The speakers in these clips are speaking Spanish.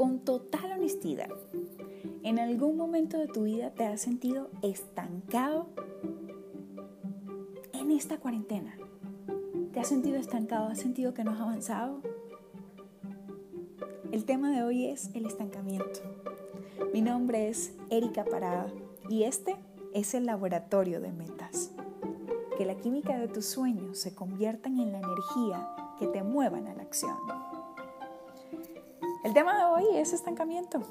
con total honestidad, ¿en algún momento de tu vida te has sentido estancado en esta cuarentena? ¿Te has sentido estancado? ¿Has sentido que no has avanzado? El tema de hoy es el estancamiento. Mi nombre es Erika Parada y este es el laboratorio de metas. Que la química de tus sueños se conviertan en la energía que te muevan a la acción. El tema de hoy es estancamiento.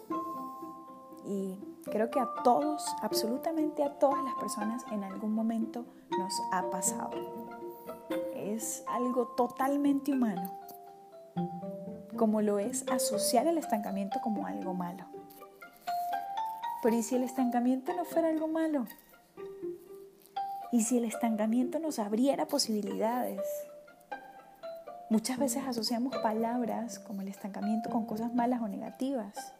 Y creo que a todos, absolutamente a todas las personas en algún momento nos ha pasado. Es algo totalmente humano, como lo es asociar el estancamiento como algo malo. Pero ¿y si el estancamiento no fuera algo malo? ¿Y si el estancamiento nos abriera posibilidades? Muchas veces asociamos palabras como el estancamiento con cosas malas o negativas.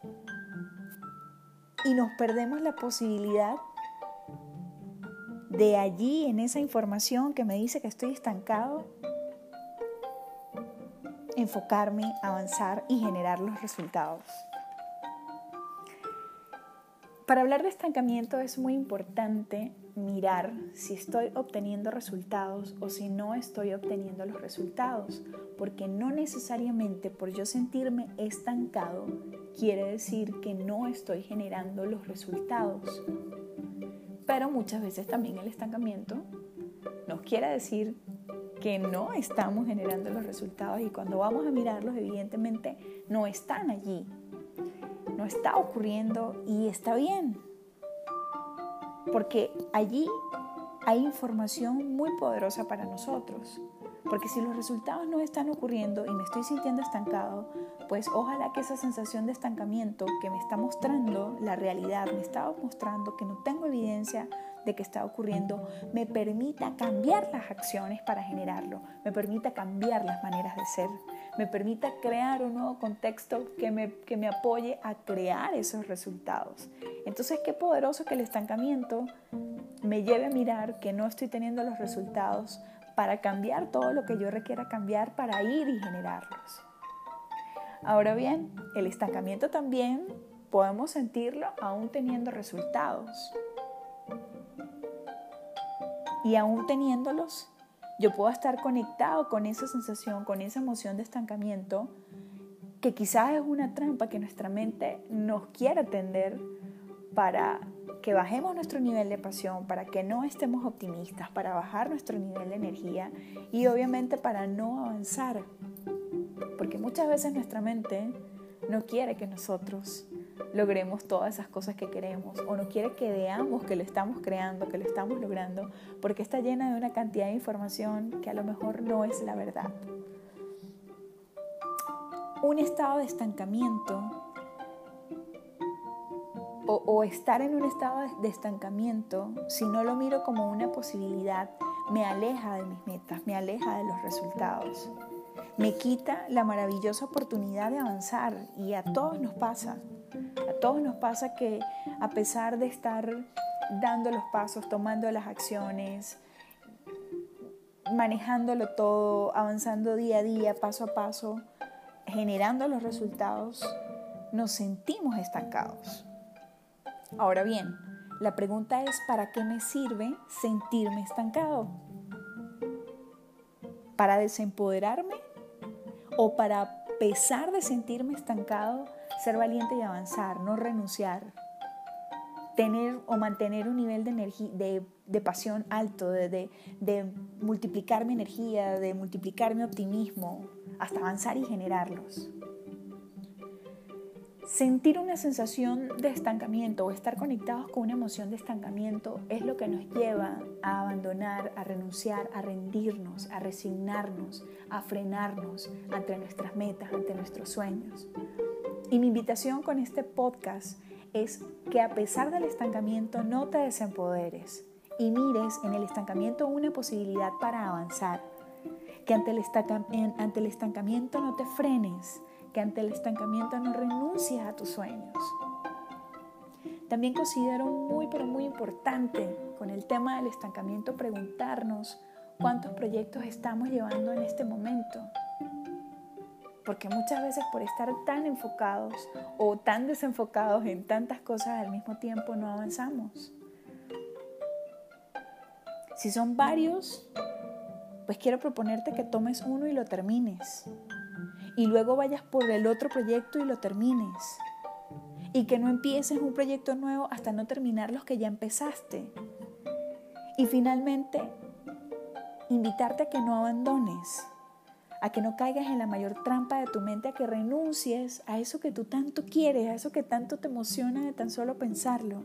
Y nos perdemos la posibilidad de allí, en esa información que me dice que estoy estancado, enfocarme, avanzar y generar los resultados. Para hablar de estancamiento es muy importante mirar si estoy obteniendo resultados o si no estoy obteniendo los resultados, porque no necesariamente por yo sentirme estancado quiere decir que no estoy generando los resultados. Pero muchas veces también el estancamiento nos quiere decir que no estamos generando los resultados y cuando vamos a mirarlos evidentemente no están allí, no está ocurriendo y está bien porque allí hay información muy poderosa para nosotros. Porque si los resultados no están ocurriendo y me estoy sintiendo estancado, pues ojalá que esa sensación de estancamiento que me está mostrando la realidad, me está mostrando que no tengo evidencia de que está ocurriendo, me permita cambiar las acciones para generarlo, me permita cambiar las maneras de ser, me permita crear un nuevo contexto que me, que me apoye a crear esos resultados. Entonces, qué poderoso que el estancamiento me lleve a mirar que no estoy teniendo los resultados para cambiar todo lo que yo requiera cambiar para ir y generarlos. Ahora bien, el estancamiento también podemos sentirlo aún teniendo resultados. Y aún teniéndolos, yo puedo estar conectado con esa sensación, con esa emoción de estancamiento, que quizás es una trampa que nuestra mente nos quiere atender para que bajemos nuestro nivel de pasión, para que no estemos optimistas, para bajar nuestro nivel de energía y obviamente para no avanzar. Porque muchas veces nuestra mente no quiere que nosotros logremos todas esas cosas que queremos o no quiere que veamos que lo estamos creando, que lo estamos logrando, porque está llena de una cantidad de información que a lo mejor no es la verdad. Un estado de estancamiento o, o estar en un estado de estancamiento, si no lo miro como una posibilidad, me aleja de mis metas, me aleja de los resultados me quita la maravillosa oportunidad de avanzar y a todos nos pasa. A todos nos pasa que a pesar de estar dando los pasos, tomando las acciones, manejándolo todo, avanzando día a día, paso a paso, generando los resultados, nos sentimos estancados. Ahora bien, la pregunta es, ¿para qué me sirve sentirme estancado? ¿Para desempoderarme o para, pesar de sentirme estancado, ser valiente y avanzar, no renunciar, tener o mantener un nivel de, energía, de, pasión alto, de, de multiplicar mi energía, de multiplicar mi optimismo, hasta avanzar y generarlos. Sentir una sensación de estancamiento o estar conectados con una emoción de estancamiento es lo que nos lleva a abandonar, a renunciar, a rendirnos, a resignarnos, a frenarnos ante nuestras metas, ante nuestros sueños. Y mi invitación con este podcast es que a pesar del estancamiento no te desempoderes y mires en el estancamiento una posibilidad para avanzar. Que ante el, ante el estancamiento no te frenes, que ante el estancamiento no renuncies a tus sueños. También considero muy, pero muy importante con el tema del estancamiento preguntarnos cuántos proyectos estamos llevando en este momento. Porque muchas veces por estar tan enfocados o tan desenfocados en tantas cosas al mismo tiempo no avanzamos. Si son varios, pues quiero proponerte que tomes uno y lo termines. Y luego vayas por el otro proyecto y lo termines. Y que no empieces un proyecto nuevo hasta no terminar los que ya empezaste. Y finalmente, invitarte a que no abandones, a que no caigas en la mayor trampa de tu mente, a que renuncies a eso que tú tanto quieres, a eso que tanto te emociona de tan solo pensarlo,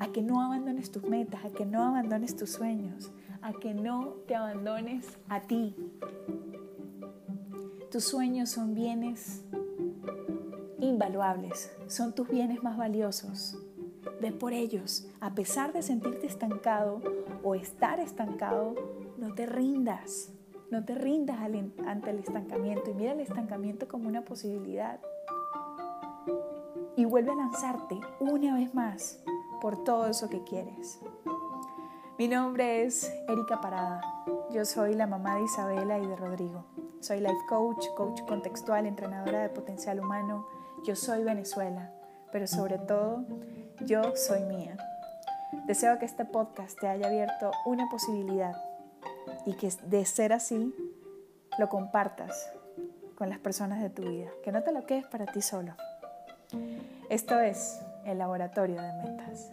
a que no abandones tus metas, a que no abandones tus sueños, a que no te abandones a ti. Tus sueños son bienes invaluables, son tus bienes más valiosos. Ve por ellos, a pesar de sentirte estancado o estar estancado, no te rindas, no te rindas ante el estancamiento y mira el estancamiento como una posibilidad. Y vuelve a lanzarte una vez más por todo eso que quieres. Mi nombre es Erika Parada. Yo soy la mamá de Isabela y de Rodrigo. Soy life coach, coach contextual, entrenadora de potencial humano. Yo soy Venezuela, pero sobre todo, yo soy mía. Deseo que este podcast te haya abierto una posibilidad y que de ser así, lo compartas con las personas de tu vida. Que no te lo quedes para ti solo. Esto es el laboratorio de metas.